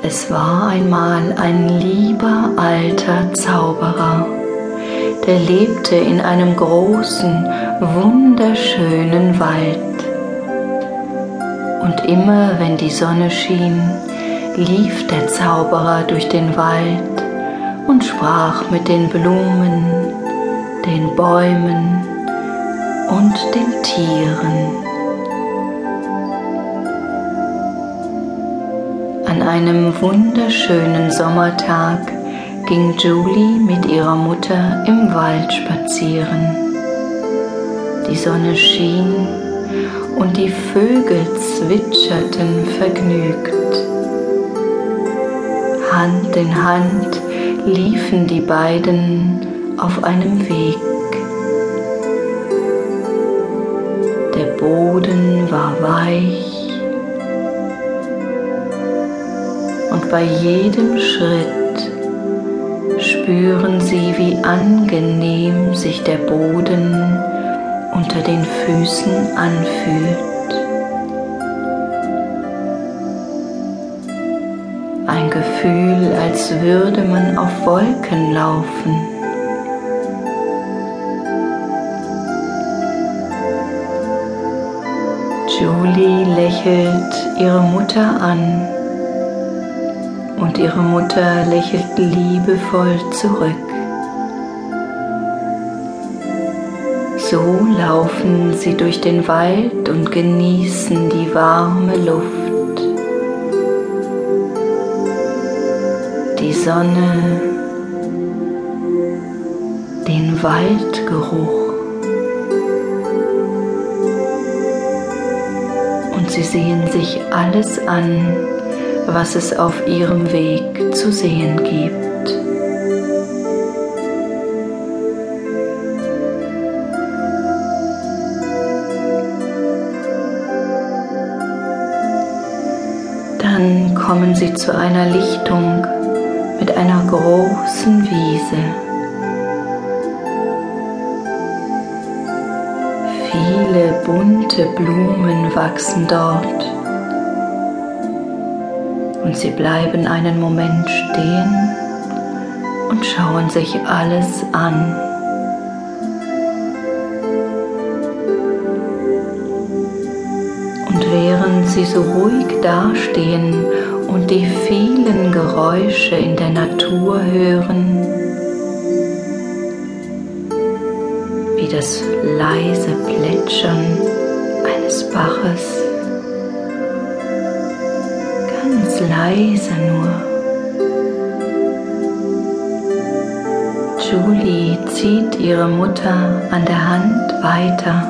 Es war einmal ein lieber alter Zauberer, der lebte in einem großen, wunderschönen Wald. Und immer wenn die Sonne schien, lief der Zauberer durch den Wald und sprach mit den Blumen, den Bäumen und den Tieren. Einem wunderschönen Sommertag ging Julie mit ihrer Mutter im Wald spazieren. Die Sonne schien und die Vögel zwitscherten vergnügt. Hand in Hand liefen die beiden auf einem Weg. Der Boden war weich bei jedem Schritt spüren sie, wie angenehm sich der Boden unter den Füßen anfühlt. Ein Gefühl, als würde man auf Wolken laufen. Julie lächelt ihre Mutter an und ihre Mutter lächelt liebevoll zurück. So laufen sie durch den Wald und genießen die warme Luft, die Sonne, den Waldgeruch. Und sie sehen sich alles an, was es auf ihrem Weg zu sehen gibt. Dann kommen sie zu einer Lichtung mit einer großen Wiese. Viele bunte Blumen wachsen dort und sie bleiben einen Moment stehen und schauen sich alles an. Und während sie so ruhig dastehen und die vielen Geräusche in der Natur hören, wie das leise Plätschern eines Baches, leise nur. Julie zieht ihre Mutter an der Hand weiter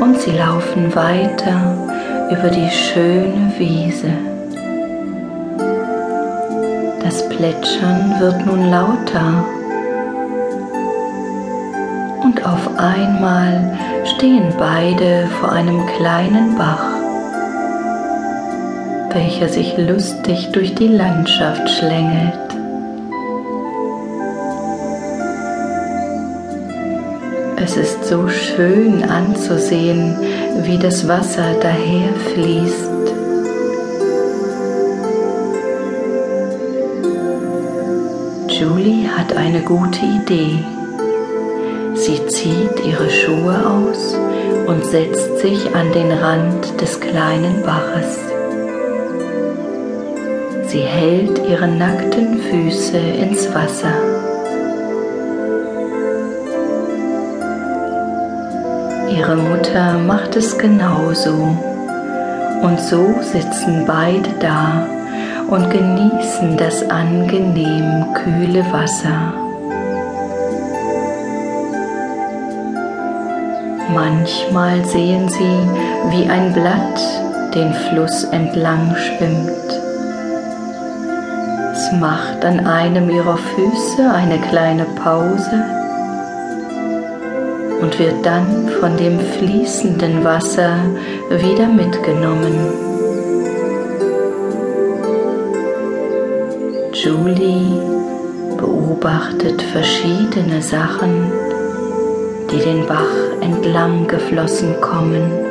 und sie laufen weiter über die schöne Wiese. Das Plätschern wird nun lauter und auf einmal stehen beide vor einem kleinen Bach welcher sich lustig durch die Landschaft schlängelt. Es ist so schön anzusehen, wie das Wasser daherfließt. Julie hat eine gute Idee. Sie zieht ihre Schuhe aus und setzt sich an den Rand des kleinen Baches. Sie hält ihre nackten Füße ins Wasser. Ihre Mutter macht es genauso. Und so sitzen beide da und genießen das angenehm kühle Wasser. Manchmal sehen sie, wie ein Blatt den Fluss entlang schwimmt macht an einem ihrer Füße eine kleine Pause und wird dann von dem fließenden Wasser wieder mitgenommen. Julie beobachtet verschiedene Sachen, die den Bach entlang geflossen kommen.